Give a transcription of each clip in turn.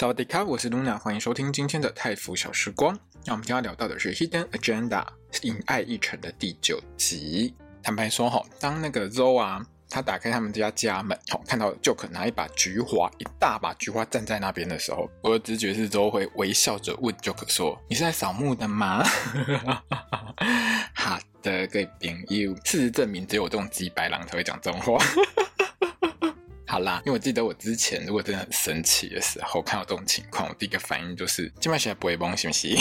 萨瓦迪卡，我是 Luna，欢迎收听今天的泰服小时光。那我们今天要聊到的是《Hidden Agenda》隐爱一程的第九集。坦白说哈，当那个 Zo 啊，他打开他们家家门，好看到 Jock 拿一把菊花，一大把菊花站在那边的时候，我的直觉是 Zo 会微笑着问 Jock 说：“你是来扫墓的吗？” 好的，各位朋友，事实证明，只有这种鸡白狼才会讲这种话。好啦，因为我记得我之前如果真的很生气的时候，看到这种情况，我第一个反应就是今晚起来不会崩，行不行？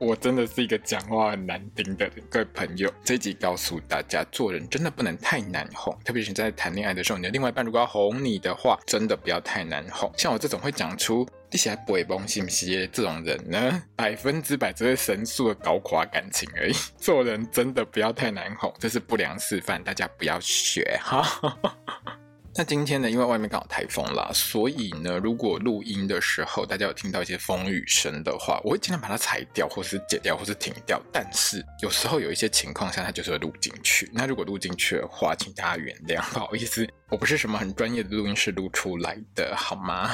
我真的是一个讲话很难听的人，各位朋友，这一集告诉大家，做人真的不能太难哄，特别是在谈恋爱的时候，你的另外一半如果要哄你的话，真的不要太难哄。像我这种会讲出你起来不会崩，信不信？这种人呢，百分之百只会神速的搞垮感情而已。做人真的不要太难哄，这是不良示范，大家不要学哈。那今天呢，因为外面刚好台风啦，所以呢，如果录音的时候大家有听到一些风雨声的话，我会尽量把它裁掉，或是剪掉，或是停掉。但是有时候有一些情况下，它就是会录进去。那如果录进去的话，请大家原谅，不好意思，我不是什么很专业的录音师录出来的，好吗？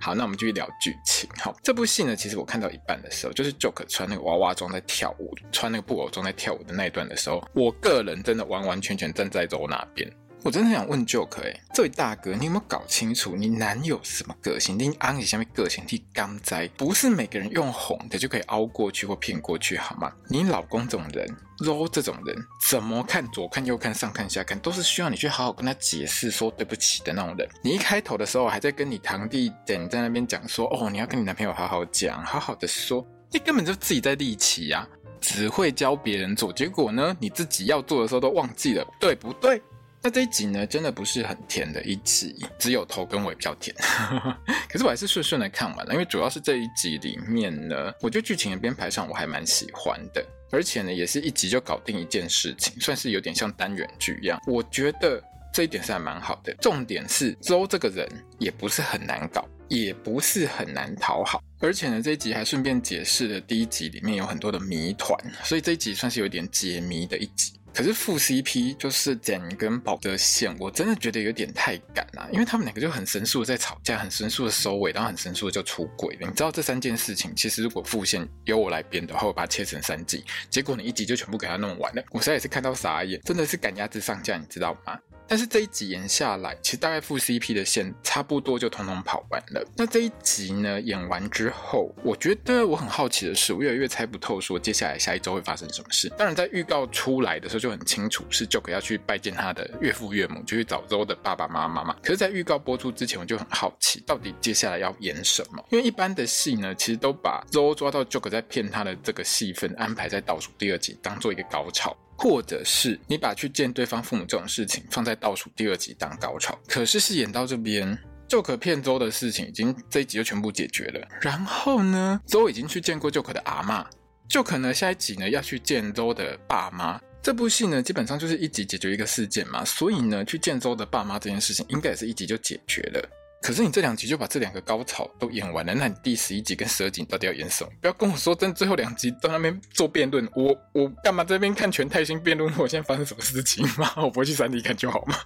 好，那我们继续聊剧情。好，这部戏呢，其实我看到一半的时候，就是 Joker 穿那个娃娃装在跳舞，穿那个布偶装在跳舞的那一段的时候，我个人真的完完全全站在走那边。我真的想问 Jock 哎，这位大哥，你有没有搞清楚你男友什么个性？你安吉下面个性替刚哉，不是每个人用哄的就可以凹过去或骗过去，好吗？你老公这种人，Zoe 这种人，怎么看左看右看上看下看，都是需要你去好好跟他解释说对不起的那种人。你一开头的时候还在跟你堂弟等在那边讲说，哦，你要跟你男朋友好好讲，好好的说，你根本就自己在立起呀，只会教别人做，结果呢，你自己要做的时候都忘记了，对不对？那这一集呢，真的不是很甜的一集，只有头跟尾比较甜。可是我还是顺顺的看完了，因为主要是这一集里面呢，我觉得剧情的编排上我还蛮喜欢的，而且呢，也是一集就搞定一件事情，算是有点像单元剧一样。我觉得这一点是还蛮好的。重点是周这个人也不是很难搞，也不是很难讨好，而且呢，这一集还顺便解释了第一集里面有很多的谜团，所以这一集算是有点解谜的一集。可是副 CP 就是简跟宝的线，我真的觉得有点太赶了，因为他们两个就很神速的在吵架，很神速的收尾，然后很神速的就出轨了。你知道这三件事情，其实如果副线由我来编的话，我把它切成三集，结果你一集就全部给他弄完了，我实在也是看到傻眼，真的是赶鸭子上架，你知道吗？但是这一集演下来，其实大概副 CP 的线差不多就通通跑完了。那这一集呢，演完之后，我觉得我很好奇的是，我越来越猜不透，说接下来下一周会发生什么事。当然，在预告出来的时候就很清楚，是 Joker 要去拜见他的岳父岳母，就去找 Zoe 的爸爸妈妈嘛。可是，在预告播出之前，我就很好奇，到底接下来要演什么？因为一般的戏呢，其实都把 Zoe 抓到 Joker 在骗他的这个戏份安排在倒数第二集，当做一个高潮。或者是你把去见对方父母这种事情放在倒数第二集当高潮，可是饰演到这边就可骗周的事情已经这一集就全部解决了。然后呢，周已经去见过就可的阿嬷就可呢下一集呢要去见周的爸妈。这部戏呢基本上就是一集解决一个事件嘛，所以呢去见周的爸妈这件事情应该也是一集就解决了。可是你这两集就把这两个高潮都演完了，那你第十一集跟十二集到底要演什么？不要跟我说真最后两集在那边做辩论，我我干嘛在这边看全泰星辩论？我现在发生什么事情吗？我不会去三 D 看就好吗？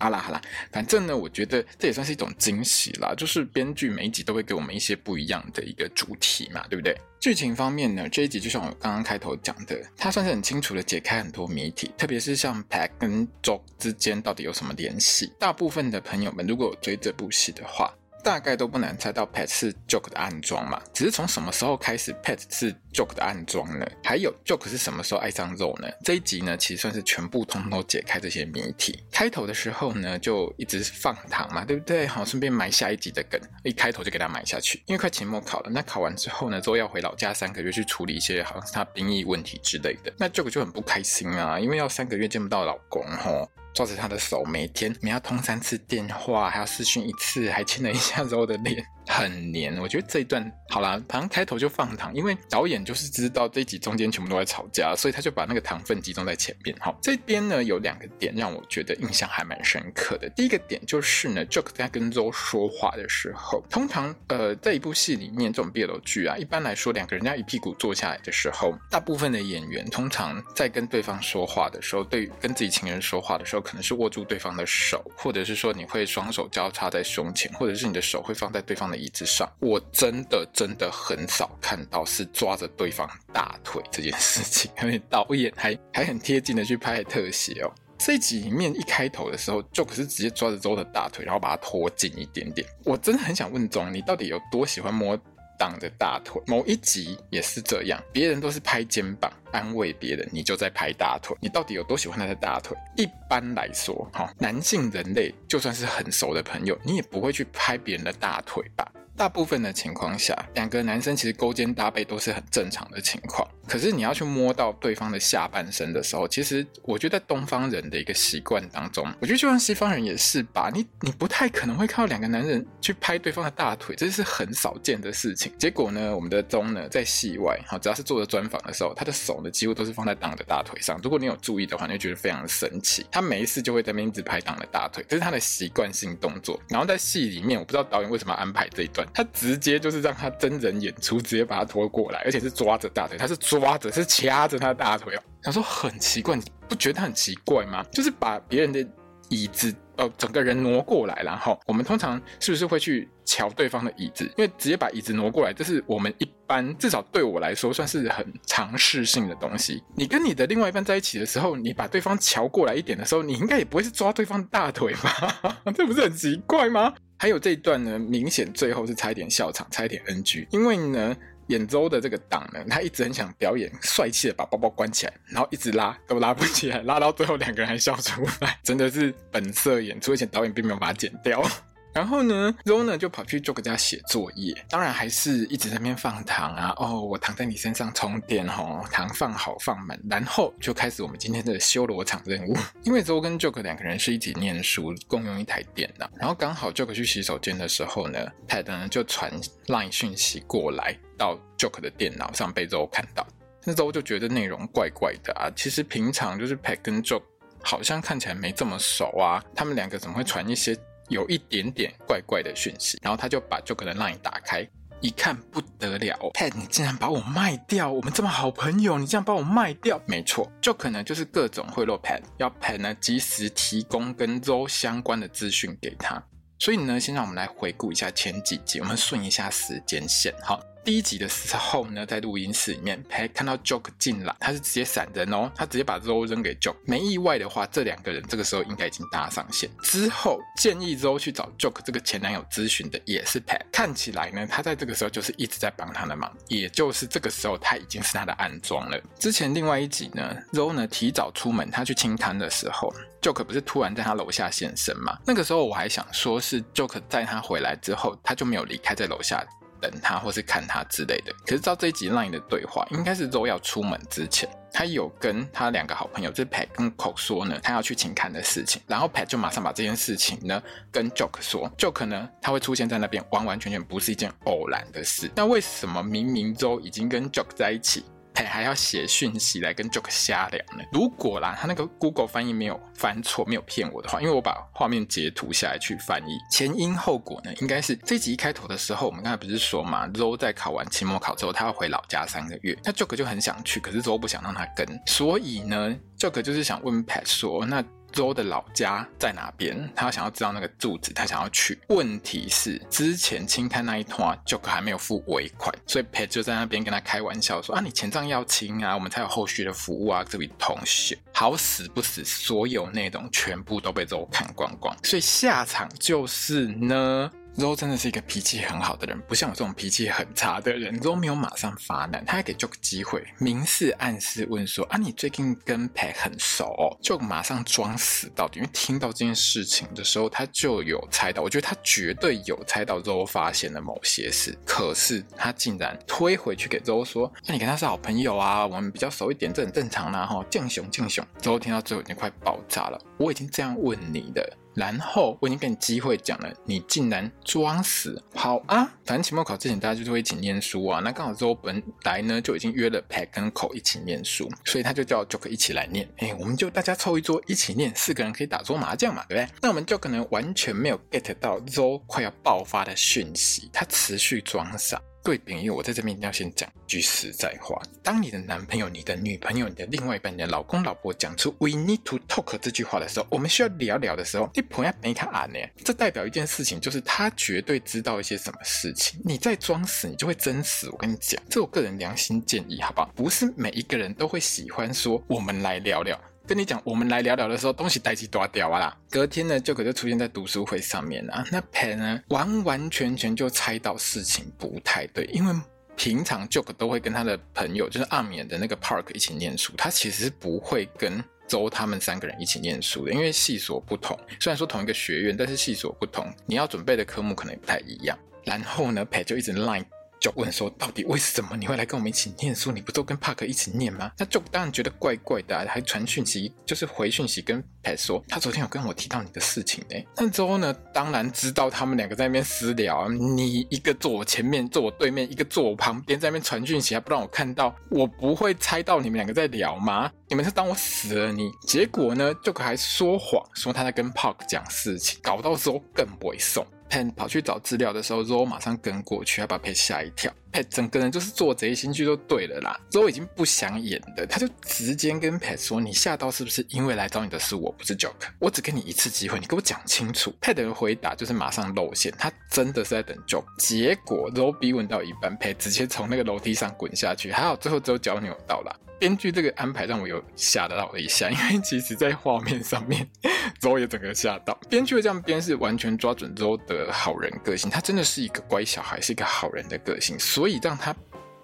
好啦好啦，反正呢，我觉得这也算是一种惊喜啦。就是编剧每一集都会给我们一些不一样的一个主题嘛，对不对？剧情方面呢，这一集就像我刚刚开头讲的，它算是很清楚的解开很多谜题，特别是像 Pat 跟 Joe 之间到底有什么联系。大部分的朋友们如果有追这部戏的话，大概都不难猜到 Pat 是 Joke 的暗桩嘛，只是从什么时候开始 Pat 是 Joke 的暗桩呢？还有 Joke 是什么时候爱上 Zoe 呢？这一集呢，其实算是全部通通解开这些谜题。开头的时候呢，就一直放糖嘛，对不对？好，顺便埋下一集的梗，一开头就给他埋下去。因为快期末考了，那考完之后呢，Zoe 要回老家三个月去处理一些好像是他兵役问题之类的。那 Joke 就很不开心啊，因为要三个月见不到老公吼。抓着他的手，每天每要通三次电话，还要视讯一次，还亲了一下 肉的脸。很黏。我觉得这一段好啦，好像开头就放糖，因为导演就是知道这一集中间全部都在吵架，所以他就把那个糖分集中在前面。好，这边呢有两个点让我觉得印象还蛮深刻的。第一个点就是呢，Jock 在跟 Zoe 说话的时候，通常呃在一部戏里面这种 BL 剧啊，一般来说两个人家一屁股坐下来的时候，大部分的演员通常在跟对方说话的时候，对跟自己情人说话的时候，可能是握住对方的手，或者是说你会双手交叉在胸前，或者是你的手会放在对方的椅子上。我真的真的很少看到是抓着对方大腿这件事情，因为导演还还很贴近的去拍特写哦。这一集里面一开头的时候，就可是直接抓着周的大腿，然后把他拖近一点点。我真的很想问钟，你到底有多喜欢摸挡着大腿？某一集也是这样，别人都是拍肩膀安慰别人，你就在拍大腿。你到底有多喜欢他的大腿？一般来说，哈，男性人类就算是很熟的朋友，你也不会去拍别人的大腿吧？大部分的情况下，两个男生其实勾肩搭背都是很正常的情况。可是你要去摸到对方的下半身的时候，其实我觉得在东方人的一个习惯当中，我觉得就像西方人也是吧。你你不太可能会看到两个男人去拍对方的大腿，这是很少见的事情。结果呢，我们的钟呢在戏外，哈，只要是做的专访的时候，他的手呢几乎都是放在党的大腿上。如果你有注意的话，你会觉得非常神奇。他没事就会在那边一直拍党的大腿，这是他的习惯性动作。然后在戏里面，我不知道导演为什么安排这一段。他直接就是让他真人演出，直接把他拖过来，而且是抓着大腿，他是抓着，是掐着他的大腿哦。他说很奇怪，你不觉得他很奇怪吗？就是把别人的椅子哦，整个人挪过来，然后我们通常是不是会去瞧对方的椅子？因为直接把椅子挪过来，这是我们一般至少对我来说算是很尝试性的东西。你跟你的另外一半在一起的时候，你把对方瞧过来一点的时候，你应该也不会是抓对方的大腿吧？这不是很奇怪吗？还有这一段呢，明显最后是差一点笑场，差一点 NG，因为呢，演周的这个党呢，他一直很想表演帅气的把包包关起来，然后一直拉都拉不起来，拉到最后两个人还笑出来，真的是本色演出，而且导演并没有把它剪掉。然后呢，Zoe 呢就跑去 j o k 家写作业，当然还是一直在那边放糖啊。哦，我躺在你身上充电哦，糖放好放满，然后就开始我们今天的修罗场任务。因为 Zoe 跟 Jock 两个人是一起念书，共用一台电脑。然后刚好 Jock 去洗手间的时候呢，Pad 呢就传 Line 讯息过来到 Jock 的电脑上被 Zoe 看到，那 Zo 就觉得内容怪怪的啊。其实平常就是 Pad 跟 j o k 好像看起来没这么熟啊，他们两个怎么会传一些？有一点点怪怪的讯息，然后他就把就可能让你打开，一看不得了 Pad，你竟然把我卖掉！我们这么好朋友，你竟然把我卖掉？没错就可能就是各种贿赂 Pad，要 Pad 呢及时提供跟 Z 相关的资讯给他。所以呢，先让我们来回顾一下前几集，我们顺一下时间线，好。第一集的时候呢，在录音室里面，Pat 看到 Joke 进来，他是直接闪人哦，他直接把 Zoe 扔给 Joke。没意外的话，这两个人这个时候应该已经搭上线。之后建议 Zoe 去找 Joke 这个前男友咨询的也是 Pat。看起来呢，他在这个时候就是一直在帮他的忙，也就是这个时候他已经是他的暗桩了。之前另外一集呢，Zoe 呢提早出门，他去清摊的时候 Joke 不是突然在他楼下现身吗？那个时候我还想说是 Joke 在他回来之后，他就没有离开在楼下。等他或是看他之类的，可是照这一集 Line 的对话，应该是 Zoe 要出门之前，他有跟他两个好朋友，就是 Pat 跟 Coke 说呢，他要去请看的事情，然后 Pat 就马上把这件事情呢跟 Joke 说，Joke 呢他会出现在那边，完完全全不是一件偶然的事。那为什么明明 Zoe 已经跟 Joke 在一起？还要写讯息来跟 Joke 瞎聊呢。如果啦，他那个 Google 翻译没有翻错，没有骗我的话，因为我把画面截图下来去翻译，前因后果呢，应该是这集一开头的时候，我们刚才不是说嘛，Zoe 在考完期末考之后，他要回老家三个月，那 Joke 就很想去，可是 Zoe 不想让他跟，所以呢，Joke 就是想问 Pat 说，那。周的老家在哪边？他想要知道那个住址，他想要去。问题是之前清摊那一团，Jock 还没有付尾款，所以 Pat 就在那边跟他开玩笑说：“啊，你钱账要清啊，我们才有后续的服务啊。”这位同学好死不死，所有内容全部都被周看光光，所以下场就是呢。Zoe 真的是一个脾气很好的人，不像我这种脾气很差的人。Zoe 没有马上发难，他还给 Jock 机会，明示暗示问说：“啊，你最近跟 Pat 很熟哦？”Jock 马上装死到底，因为听到这件事情的时候，他就有猜到，我觉得他绝对有猜到 Zoe 发现了某些事，可是他竟然推回去给 Zoe 说：“那、你跟他是好朋友啊，我们比较熟一点，这很正常啦。”哈，敬雄敬雄，Zoe 听到最后已经快爆炸了。我已经这样问你的。然后我已经给你机会讲了，你竟然装死。好啊，反正期末考之前大家就是会一起念书啊。那刚好之后本来呢就已经约了 Pat 跟 c o 一起念书，所以他就叫 Joke 一起来念。哎，我们就大家凑一桌一起念，四个人可以打桌麻将嘛，对不对？那我们就可能完全没有 get 到 Zo 快要爆发的讯息，他持续装傻。各位朋友我在这边一定要先讲句实在话：当你的男朋友、你的女朋友、你的另外一半、你的老公、老婆讲出 “We need to talk” 这句话的时候，我们需要聊聊的时候，你朋友没看啊呢？这代表一件事情，就是他绝对知道一些什么事情。你再装死，你就会真死。我跟你讲，这我个人良心建议，好不好？不是每一个人都会喜欢说“我们来聊聊”。跟你讲，我们来聊聊的时候，东西带起多掉啊啦！隔天呢，Joke 就出现在读书会上面啊。那 Pat 呢，完完全全就猜到事情不太对，因为平常 Joke 都会跟他的朋友，就是阿米的那个 Park 一起念书，他其实不会跟周他们三个人一起念书的，因为系所不同。虽然说同一个学院，但是系所不同，你要准备的科目可能不太一样。然后呢，Pat 就一直 line。就问说，到底为什么你会来跟我们一起念书？你不都跟帕克一起念吗？那就当然觉得怪怪的，还传讯息，就是回讯息跟 Pat 说，他昨天有跟我提到你的事情呢。那之后呢，当然知道他们两个在那边私聊，你一个坐我前面，坐我对面，一个坐我旁边，在那边传讯息，还不让我看到，我不会猜到你们两个在聊吗？你们是当我死了你？结果呢，就还说谎，说他在跟帕克讲事情，搞到时候更不会送。Pat 跑去找资料的时候，Zoe 马上跟过去，要把 Pat 吓一跳。Pat 整个人就是做贼心虚，就对了啦。Zoe 已经不想演的，他就直接跟 Pat 说：“你吓到是不是？因为来找你的是我，不是 Joke。我只给你一次机会，你给我讲清楚。”Pat 的回答就是马上露馅，他真的是在等 Joke。结果 Zoe 逼问到一半，Pat 直接从那个楼梯上滚下去，还好最后只有脚扭到了。编剧这个安排让我有吓到了一下，因为其实在画面上面 周也整个吓到。编剧这样编是完全抓准周的好人个性，他真的是一个乖小孩，是一个好人的个性，所以让他。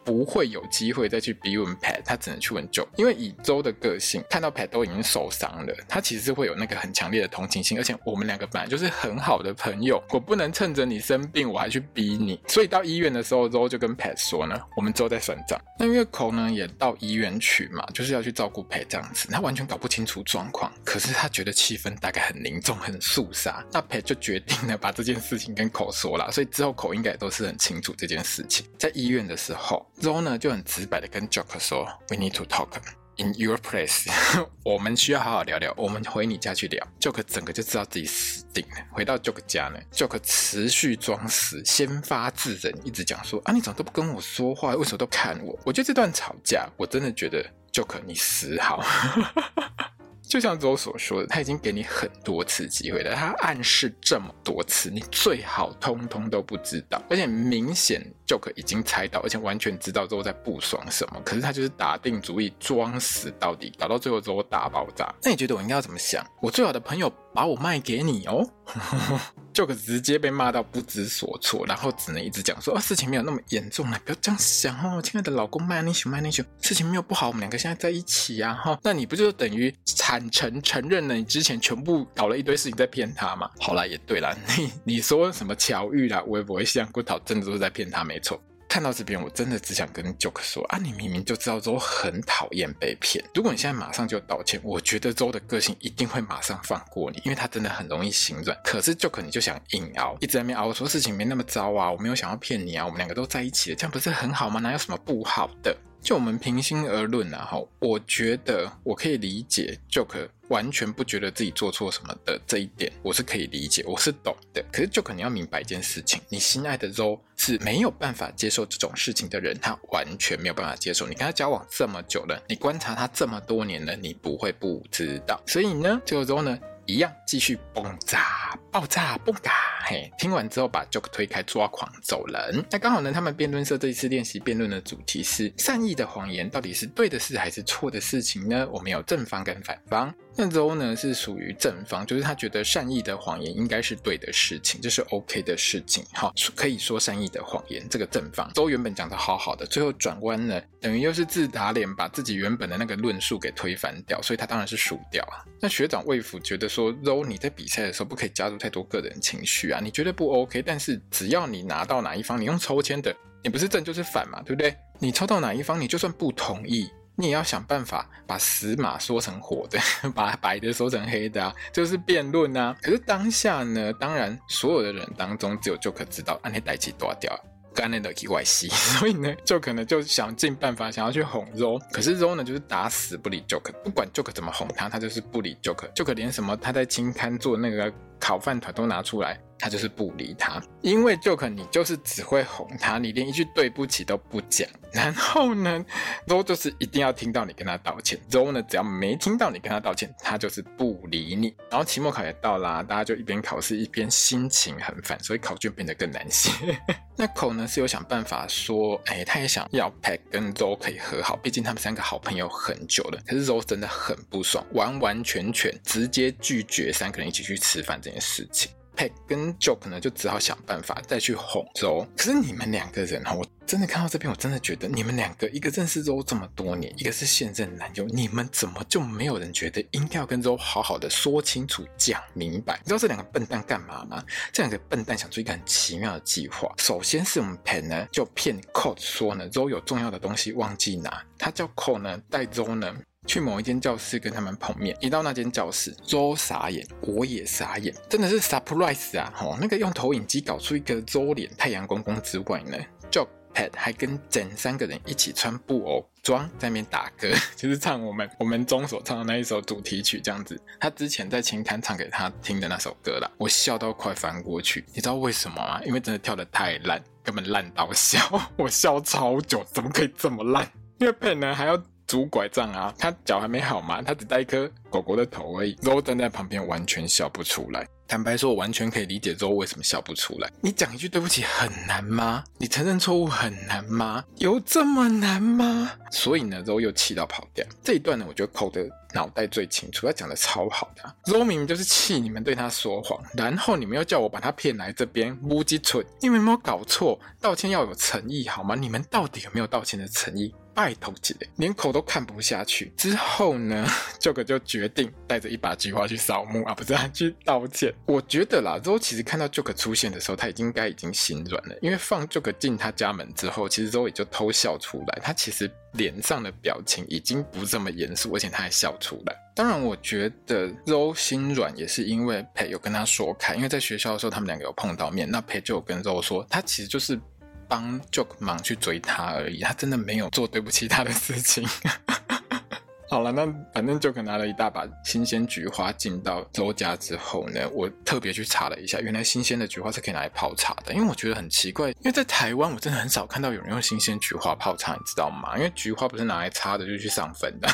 不会有机会再去逼问 Pat，他只能去问 Joe，因为以周的个性，看到 Pat 都已经受伤了，他其实是会有那个很强烈的同情心，而且我们两个本来就是很好的朋友，我不能趁着你生病我还去逼你，所以到医院的时候，周就跟 Pat 说呢，我们之后再算账。那因为口呢也到医院去嘛，就是要去照顾 Pat 这样子，他完全搞不清楚状况，可是他觉得气氛大概很凝重、很肃杀，那 Pat 就决定了把这件事情跟 Cole 说了，所以之后 Cole 应该也都是很清楚这件事情。在医院的时候。Zoe 呢就很直白的跟 Joker 说：“We need to talk in your place。我们需要好好聊聊。我们回你家去聊。Joker 整个就知道自己死定了。回到 Joker 家呢，Joker 持续装死，先发制人，一直讲说：“啊，你怎么都不跟我说话？为什么都看我？”我觉得这段吵架，我真的觉得 Joker 你死好。就像周所说的，他已经给你很多次机会了，他暗示这么多次，你最好通通都不知道，而且明显就可已经猜到，而且完全知道之后在不爽什么，可是他就是打定主意装死到底，搞到最后之后大爆炸。那你觉得我应该要怎么想？我最好的朋友把我卖给你哦？呵 呵就可直接被骂到不知所措，然后只能一直讲说：“哦，事情没有那么严重了，不要这样想哦，亲爱的老公，慢你行，慢你行，事情没有不好，我们两个现在在一起呀，哈，那你不就等于坦诚承认了你之前全部搞了一堆事情在骗他吗？好啦，也对啦，你你说什么巧遇啦，我也不会像郭桃真的都是在骗他，没错。”看到这边，我真的只想跟 Joke 说啊，你明明就知道周很讨厌被骗。如果你现在马上就道歉，我觉得周的个性一定会马上放过你，因为他真的很容易心软。可是 Joke 你就想硬熬，一直在那边熬，说事情没那么糟啊，我没有想要骗你啊，我们两个都在一起了，这样不是很好吗？哪有什么不好的？就我们平心而论啊，哈，我觉得我可以理解 Joke 完全不觉得自己做错什么的这一点，我是可以理解，我是懂的。可是 Joke 你要明白一件事情，你心爱的 Zoe 是没有办法接受这种事情的人，他完全没有办法接受。你跟他交往这么久了，你观察他这么多年了，你不会不知道。所以呢，这个 Zoe 呢，一样继续崩炸、爆炸、不嘎。嘿，听完之后把 Joke 推开，抓狂走人。那刚好呢，他们辩论社这一次练习辩论的主题是善意的谎言到底是对的事还是错的事情呢？我们有正方跟反方。那 Zoe 呢是属于正方，就是他觉得善意的谎言应该是对的事情，这是 OK 的事情。好，可以说善意的谎言，这个正方。都原本讲的好好的，最后转弯呢，等于又是自打脸，把自己原本的那个论述给推翻掉，所以他当然是输掉啊。那学长魏甫觉得说，Zoe 你在比赛的时候不可以加入太多个人情绪啊。你觉得不 OK，但是只要你拿到哪一方，你用抽签的，你不是正就是反嘛，对不对？你抽到哪一方，你就算不同意，你也要想办法把死马说成活的，把白的说成黑的啊，就是辩论啊。可是当下呢，当然所有的人当中，只有就可知道，安内代志大条。干那的意外戏，所以呢，就可能就想尽办法想要去哄 Ro，可是 Ro 呢，就是打死不理 Joker，不管 Joker 怎么哄他，他就是不理 Joker，Joker 连什么他在清摊做那个烤饭团都拿出来。他就是不理他，因为 Jo 你就是只会哄他，你连一句对不起都不讲。然后呢，Ro 就是一定要听到你跟他道歉。Ro 呢，只要没听到你跟他道歉，他就是不理你。然后期末考也到啦，大家就一边考试一边心情很烦，所以考卷变得更难写。那 ko 呢是有想办法说，哎，他也想要 Pat 跟 Ro 可以和好，毕竟他们三个好朋友很久了。可是 Ro 真的很不爽，完完全全直接拒绝三个人一起去吃饭这件事情。Pat 跟 Joke 呢，就只好想办法再去哄 Ro。可是你们两个人哈，我真的看到这边，我真的觉得你们两个，一个认识周这么多年，一个是现任男友，你们怎么就没有人觉得应该要跟周好好的说清楚、讲明白？你知道这两个笨蛋干嘛吗？这两个笨蛋想出一个很奇妙的计划。首先是我们 Pat 呢，就骗 Cole 说呢周有重要的东西忘记拿，他叫 Cole 呢带周呢。去某一间教室跟他们碰面，一到那间教室周傻眼，我也傻眼，真的是 surprise 啊！吼，那个用投影机搞出一个周脸太阳公公之外呢，Joe Pat 还跟整三个人一起穿布偶装在那边打歌，就是唱我们我们中所唱的那一首主题曲这样子。他之前在青刊唱给他听的那首歌啦，我笑到快翻过去，你知道为什么吗？因为真的跳得太烂，根本烂到笑，我笑超久，怎么可以这么烂？因为 Pat 呢还要。拄拐杖啊，他脚还没好嘛，他只带一颗狗狗的头而已。Ro 站在旁边完全笑不出来。坦白说，我完全可以理解 Ro 为什么笑不出来。你讲一句对不起很难吗？你承认错误很难吗？有这么难吗？所以呢，Ro 又气到跑掉。这一段呢，我觉得狗的脑袋最清楚，他讲的超好的啊。Ro 明明就是气你们对他说谎，然后你们又叫我把他骗来这边乌鸡蠢，你们有没有搞错？道歉要有诚意好吗？你们到底有没有道歉的诚意？拜托姐，连口都看不下去。之后呢，Joker 就决定带着一把菊花去扫墓啊，不是啊，去道歉。我觉得啦，Ro 其实看到 Joker 出现的时候，他已经该已经心软了，因为放 Joker 进他家门之后，其实 Ro 也就偷笑出来。他其实脸上的表情已经不这么严肃，而且他还笑出来。当然，我觉得 Ro 心软也是因为 pa 有跟他说开，因为在学校的时候他们两个有碰到面，那 pa 就有跟 Ro 说，他其实就是。帮 Joke 忙去追他而已，他真的没有做对不起他的事情。好了，那反正 Joke 拿了一大把新鲜菊花进到周家之后呢，我特别去查了一下，原来新鲜的菊花是可以拿来泡茶的。因为我觉得很奇怪，因为在台湾我真的很少看到有人用新鲜菊花泡茶，你知道吗？因为菊花不是拿来插的，就去上分的。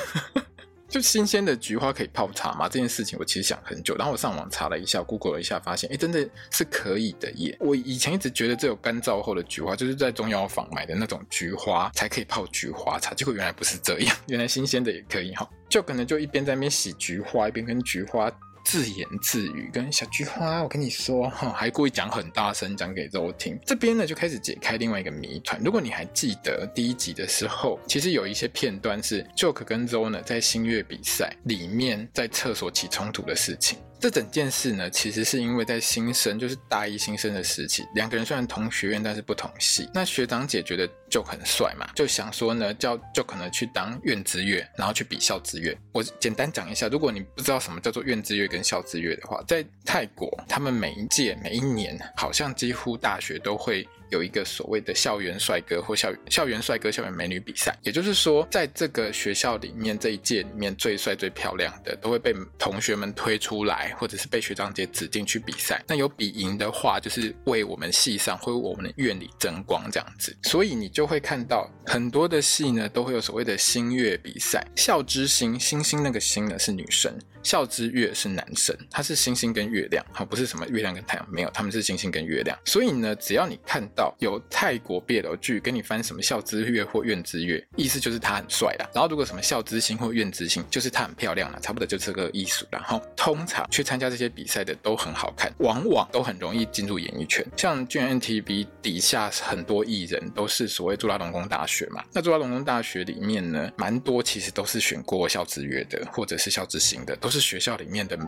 就新鲜的菊花可以泡茶吗？这件事情我其实想很久，然后我上网查了一下，Google 了一下，发现哎，真的是可以的耶！我以前一直觉得只有干燥后的菊花，就是在中药房买的那种菊花才可以泡菊花茶，结果原来不是这样，原来新鲜的也可以哈。就可能就一边在那边洗菊花，一边跟菊花。自言自语，跟小菊花，我跟你说哈，还故意讲很大声讲给 Zo 听。这边呢就开始解开另外一个谜团。如果你还记得第一集的时候，其实有一些片段是 Joke 跟 Zo 呢在星月比赛里面在厕所起冲突的事情。这整件事呢，其实是因为在新生，就是大一新生的时期，两个人虽然同学院，但是不同系。那学长姐觉得就很帅嘛，就想说呢，叫就可能去当院之月，然后去比校之月。我简单讲一下，如果你不知道什么叫做院之月跟校之月的话，在泰国，他们每一届每一年，好像几乎大学都会。有一个所谓的校园帅哥或校校园帅哥、校园美女比赛，也就是说，在这个学校里面这一届里面最帅最漂亮的都会被同学们推出来，或者是被学长姐指定去比赛。那有比赢的话，就是为我们系上或我们的院里争光这样子。所以你就会看到很多的系呢，都会有所谓的星月比赛。校之星，星星那个星呢是女生。校之月是男生，他是星星跟月亮，好，不是什么月亮跟太阳，没有，他们是星星跟月亮。所以呢，只要你看到有泰国 BL 剧跟你翻什么校之月或院之月，意思就是他很帅啦。然后如果什么校之星或院之星，就是他很漂亮啦，差不多就这个意思。然后通常去参加这些比赛的都很好看，往往都很容易进入演艺圈。像 GNTV 底下很多艺人都是所谓朱拉隆功大学嘛，那朱拉隆功大学里面呢，蛮多其实都是选过校之月的，或者是校之星的，都。是学校里面的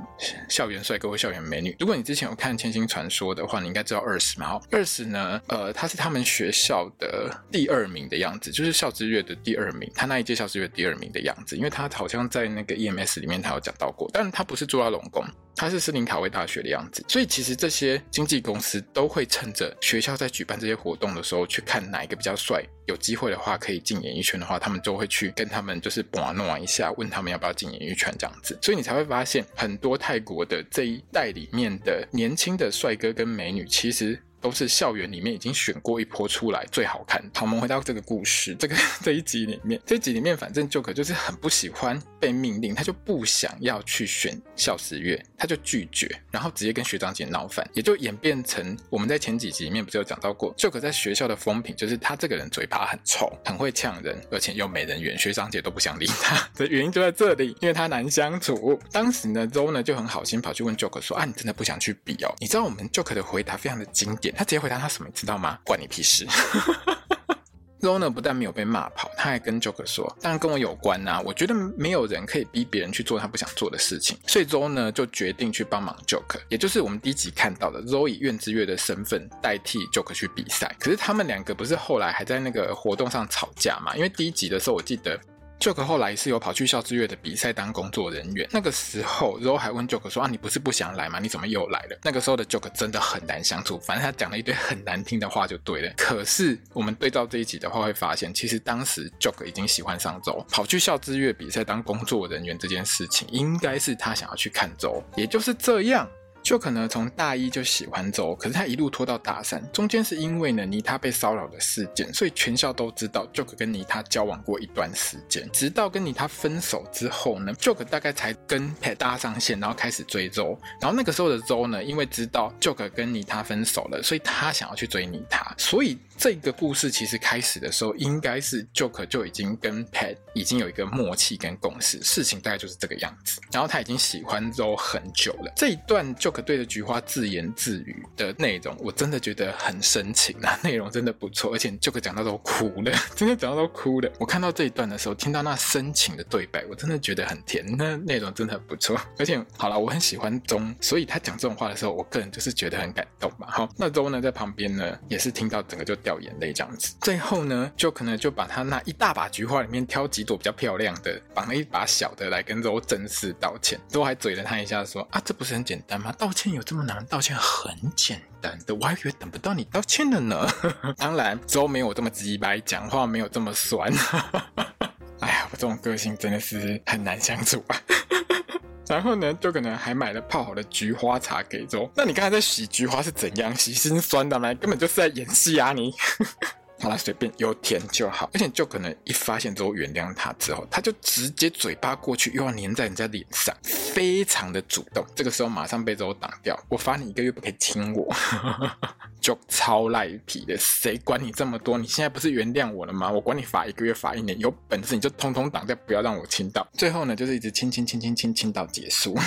校园帅哥或校园美女。如果你之前有看《千星传说》的话，你应该知道二十嘛。二十呢，呃，他是他们学校的第二名的样子，就是校之月的第二名。他那一届校之月第二名的样子，因为他好像在那个 EMS 里面他有讲到过，但他不是住在龙宫。他是斯林卡威大学的样子，所以其实这些经纪公司都会趁着学校在举办这些活动的时候，去看哪一个比较帅，有机会的话可以进演艺圈的话，他们就会去跟他们就是玩弄一下，问他们要不要进演艺圈这样子。所以你才会发现，很多泰国的这一代里面的年轻的帅哥跟美女，其实。都是校园里面已经选过一波出来最好看。好，我们回到这个故事，这个 这一集里面，这一集里面，反正 Joker 就是很不喜欢被命令，他就不想要去选校十月，他就拒绝，然后直接跟学长姐闹翻，也就演变成我们在前几集里面不是有讲到过，Joker 在学校的风评就是他这个人嘴巴很臭，很会呛人，而且又没人缘，学长姐都不想理他的原因就在这里，因为他难相处。当时呢，Zoe 呢就很好心跑去问 Joker 说：“啊，你真的不想去比哦？”你知道我们 Joker 的回答非常的经典。他直接回答他什么，你知道吗？关你屁事。Zoe 呢不但没有被骂跑，他还跟 Joker 说：“当然跟我有关呐、啊，我觉得没有人可以逼别人去做他不想做的事情。”所以 Zoe 呢就决定去帮忙 Joker，也就是我们第一集看到的 Zo 以愿之月的身份代替 Joker 去比赛。可是他们两个不是后来还在那个活动上吵架嘛？因为第一集的时候我记得。Joke 后来是有跑去校之月的比赛当工作人员。那个时候，Roe 还问 Joke 说：“啊，你不是不想来吗？你怎么又来了？”那个时候的 Joke 真的很难相处，反正他讲了一堆很难听的话就对了。可是我们对照这一集的话，会发现其实当时 Joke 已经喜欢上 Roe，跑去校之月比赛当工作人员这件事情，应该是他想要去看 Roe 也就是这样。就可呢从大一就喜欢周可是他一路拖到大三，中间是因为呢妮他被骚扰的事件，所以全校都知道 Joke 跟妮他交往过一段时间，直到跟妮他分手之后呢，Joke 大概才跟 Pat 搭上线，然后开始追周然后那个时候的周呢，因为知道 Joke 跟妮他分手了，所以他想要去追妮他，所以。这个故事其实开始的时候，应该是 Joker 就已经跟 Pat 已经有一个默契跟共识，事情大概就是这个样子。然后他已经喜欢 Zoe 很久了。这一段 Joker 对着菊花自言自语的内容，我真的觉得很深情啊，内容真的不错。而且 Joker 讲到都哭了，真的讲到都哭了。我看到这一段的时候，听到那深情的对白，我真的觉得很甜，那内容真的很不错。而且好了，我很喜欢钟，所以他讲这种话的时候，我个人就是觉得很感动嘛。好，那钟呢在旁边呢，也是听到整个就掉眼泪这样子，最后呢，就可能就把他那一大把菊花里面挑几朵比较漂亮的，绑了一把小的来跟周正式道歉，都还嘴了他一下说啊，这不是很简单吗？道歉有这么难？道歉很简单的，我还以为等不到你道歉了呢。当然周没有这么直白，讲话没有这么酸。哎呀，我这种个性真的是很难相处啊。然后呢，就可能还买了泡好的菊花茶给粥。那你刚才在洗菊花是怎样？洗心酸的吗？根本就是在演戏啊你！好了，随便有甜就好。而且就可能一发现之后原谅他之后，他就直接嘴巴过去，又要粘在人家脸上，非常的主动。这个时候马上被我挡掉。我罚你一个月不可以亲我，就超赖皮的。谁管你这么多？你现在不是原谅我了吗？我管你罚一个月，罚一年，有本事你就通通挡掉，不要让我亲到。最后呢，就是一直亲亲亲亲亲亲到结束。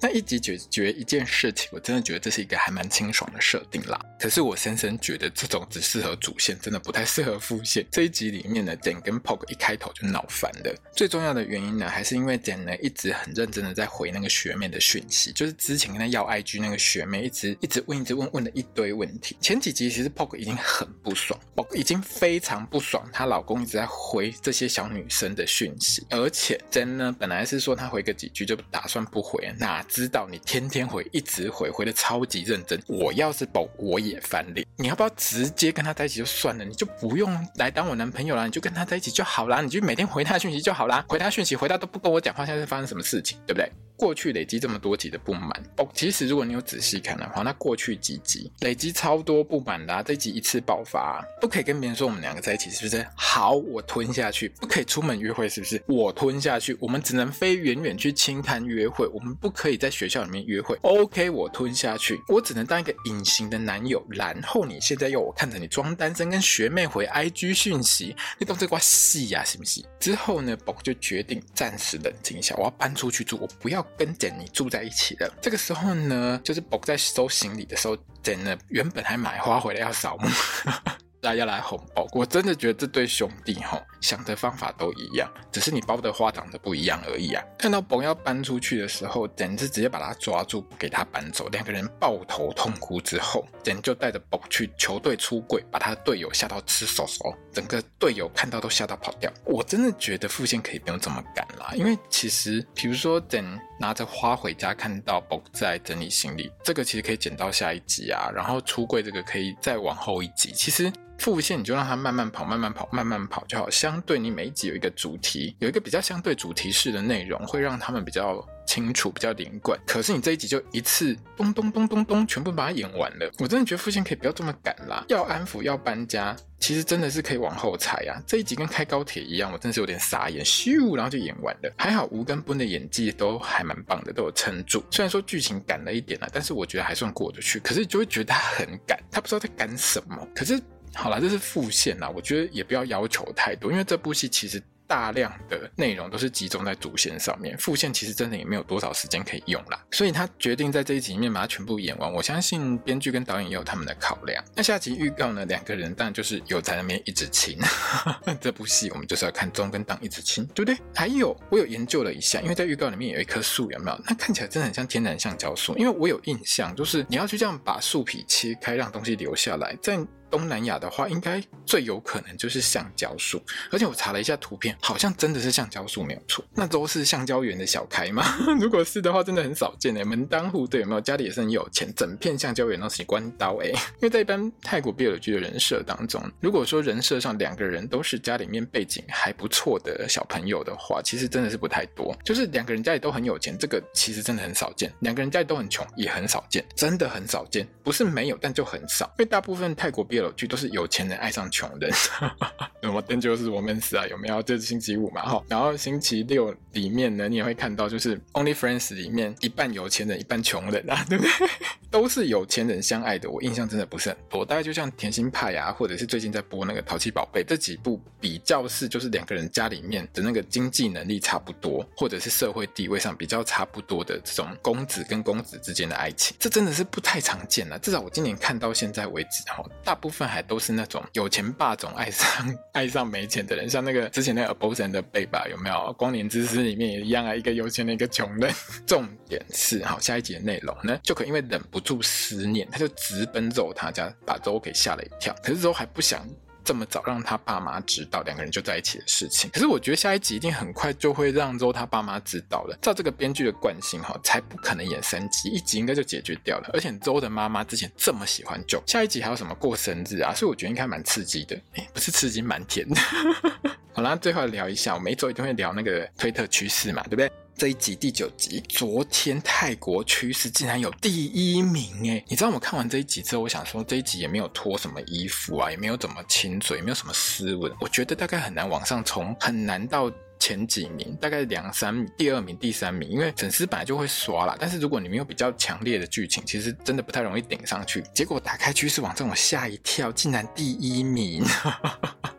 那一集解决一件事情，我真的觉得这是一个还蛮清爽的设定啦。可是我深深觉得这种只适合主线，真的不太适合复线。这一集里面呢简跟 Poke 一开头就闹翻了。最重要的原因呢，还是因为简呢一直很认真的在回那个学妹的讯息，就是之前跟他要 IG 那个学妹一直一直问一直问问了一堆问题。前几集其实 Poke 已经很不爽，Poke 已经非常不爽，她老公一直在回这些小女生的讯息，而且 Dan 呢本来是说他回个几句就打算不回，哪。知道你天天回，一直回，回的超级认真。我要是宝，我也翻脸。你要不要直接跟他在一起就算了？你就不用来当我男朋友了，你就跟他在一起就好啦。你就每天回他讯息就好啦。回他讯息，回他都不跟我讲话，现在是发生什么事情，对不对？过去累积这么多集的不满哦，其实如果你有仔细看的话，那过去几集累积超多不满的，啊，这集一次爆发，不可以跟别人说我们两个在一起，是不是？好，我吞下去。不可以出门约会，是不是？我吞下去。我们只能飞远远去轻滩约会，我们不可以在学校里面约会。OK，我吞下去。我只能当一个隐形的男友。然后你现在要我看着你装单身，跟学妹回 IG 讯息，你懂这挂戏呀，是不是？之后呢，宝就决定暂时冷静一下，我要搬出去住，我不要。跟简妮住在一起的这个时候呢，就是宝在收行李的时候，简呢原本还买花回来要扫墓，大家来红包。我真的觉得这对兄弟哈想的方法都一样，只是你包的花长得不一样而已啊。看到崩要搬出去的时候，简直直接把他抓住，不给他搬走，两个人抱头痛哭之后，简就带着崩去球队出柜，把他的队友吓到吃手手，整个队友看到都吓到跑掉。我真的觉得副线可以不用这么赶啦，因为其实比如说简拿着花回家，看到崩在整理行李，这个其实可以剪到下一集啊，然后出柜这个可以再往后一集，其实。副线你就让它慢慢跑，慢慢跑，慢慢跑就好。相对你每一集有一个主题，有一个比较相对主题式的内容，会让他们比较清楚、比较连贯。可是你这一集就一次咚咚咚咚咚，全部把它演完了。我真的觉得副线可以不要这么赶啦，要安抚，要搬家，其实真的是可以往后踩啊。这一集跟开高铁一样，我真的是有点傻眼，咻，然后就演完了。还好吴跟奔的演技都还蛮棒的，都有撑住。虽然说剧情赶了一点啦，但是我觉得还算过得去。可是就会觉得他很赶，他不知道在赶什么。可是。好啦，这是副线啦，我觉得也不要要求太多，因为这部戏其实大量的内容都是集中在主线上面，副线其实真的也没有多少时间可以用啦，所以他决定在这一集里面把它全部演完。我相信编剧跟导演也有他们的考量。那下集预告呢？两个人当然就是有在那边一直亲，这部戏我们就是要看中跟当一直亲，对不对？还有我有研究了一下，因为在预告里面有一棵树，有没有？那看起来真的很像天然橡胶树，因为我有印象，就是你要去这样把树皮切开，让东西留下来，在。东南亚的话，应该最有可能就是橡胶树，而且我查了一下图片，好像真的是橡胶树没有错。那都是橡胶园的小开吗？如果是的话，真的很少见诶，门当户对有没有？家里也是很有钱，整片橡胶园都是关刀诶。因为在一般泰国 BL 剧的人设当中，如果说人设上两个人都是家里面背景还不错的小朋友的话，其实真的是不太多。就是两个人家里都很有钱，这个其实真的很少见。两个人家里都很穷，也很少见，真的很少见。不是没有，但就很少。因为大部分泰国 BL 剧都是有钱人爱上穷人，那么登就是我们是啊，有没有？这是星期五嘛，哈，然后星期六里面呢，你也会看到，就是 Only Friends 里面一半有钱人，一半穷人啊，对不对？都是有钱人相爱的。我印象真的不是很多，大概就像甜心派啊，或者是最近在播那个淘气宝贝这几部，比较是就是两个人家里面的那个经济能力差不多，或者是社会地位上比较差不多的这种公子跟公子之间的爱情，这真的是不太常见了。至少我今年看到现在为止，哈，大部部分还都是那种有钱霸总爱上爱上没钱的人，像那个 之前那个 Abortion 的贝吧，有没有？光年之诗里面也一样啊，一个有钱的，一个穷人。重点是，好，下一集的内容呢，就可因为忍不住思念，他就直奔走他家，把周给吓了一跳。可是周还不想。这么早让他爸妈知道两个人就在一起的事情，可是我觉得下一集一定很快就会让周他爸妈知道了。照这个编剧的惯性哈，才不可能演三集，一集应该就解决掉了。而且周的妈妈之前这么喜欢周，下一集还有什么过生日啊？所以我觉得应该蛮刺激的。哎，不是刺激，蛮甜的。好啦，最后聊一下，我每周一定会聊那个推特趋势嘛，对不对？这一集第九集，昨天泰国趋势竟然有第一名哎，你知道我看完这一集之后，我想说这一集也没有脱什么衣服啊，也没有怎么亲嘴，没有什么斯文，我觉得大概很难往上冲，很难到前几名，大概两三名，第二名、第三名，因为粉丝本来就会刷啦。但是如果你没有比较强烈的剧情，其实真的不太容易顶上去。结果打开趋势网站，我吓一跳，竟然第一名。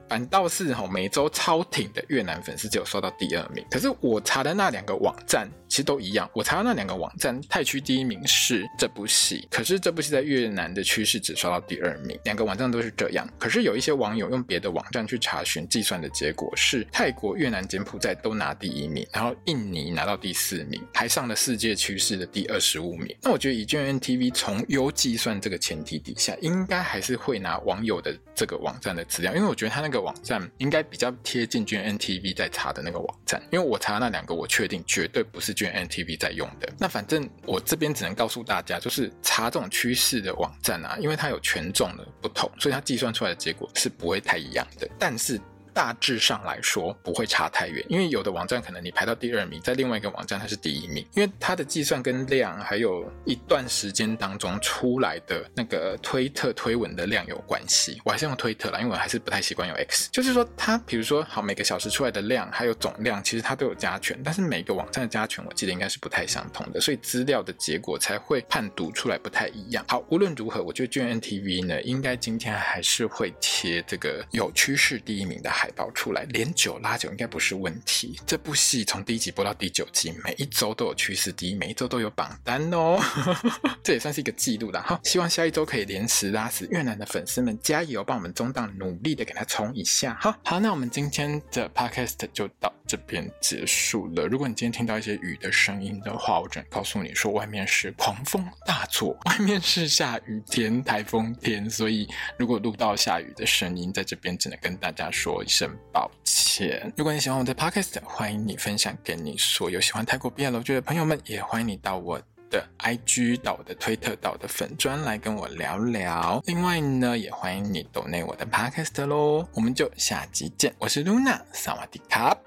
反倒是吼，每周超挺的越南粉丝只有刷到第二名。可是我查的那两个网站其实都一样，我查的那两个网站，泰区第一名是这部戏，可是这部戏在越南的趋势只刷到第二名。两个网站都是这样。可是有一些网友用别的网站去查询计算的结果是，泰国、越南、柬埔寨都拿第一名，然后印尼拿到第四名，还上了世界趋势的第二十五名。那我觉得以 g n t v 从优计算这个前提底下，应该还是会拿网友的这个网站的资料，因为我觉得他那个。网站应该比较贴近 g n t v 在查的那个网站，因为我查的那两个，我确定绝对不是 N T V 在用的。那反正我这边只能告诉大家，就是查这种趋势的网站啊，因为它有权重的不同，所以它计算出来的结果是不会太一样的。但是。大致上来说不会差太远，因为有的网站可能你排到第二名，在另外一个网站它是第一名，因为它的计算跟量还有一段时间当中出来的那个推特推文的量有关系。我还是用推特啦，因为我还是不太习惯用 X。就是说它，比如说好每个小时出来的量还有总量，其实它都有加权，但是每个网站的加权我记得应该是不太相同的，所以资料的结果才会判读出来不太一样。好，无论如何，我觉得 GNTV 呢，应该今天还是会切这个有趋势第一名的海海盗出来，连九拉九应该不是问题。这部戏从第一集播到第九集，每一周都有趋势第一，每一周都有榜单哦，这也算是一个记录了哈。希望下一周可以连十拉十，越南的粉丝们加油，帮我们中档努力的给他冲一下哈。好，那我们今天的 podcast 就到这边结束了。如果你今天听到一些雨的声音的话，我只能告诉你说，外面是狂风大作，外面是下雨天、台风天，所以如果录到下雨的声音，在这边只能跟大家说声抱歉。如果你喜欢我的 podcast，欢迎你分享给你所有喜欢泰国 BL 剧的朋友们，也欢迎你到我的 IG、到我的推特、到我的粉专来跟我聊聊。另外呢，也欢迎你点内我的 podcast 喽。我们就下集见，我是 Luna，萨瓦迪卡。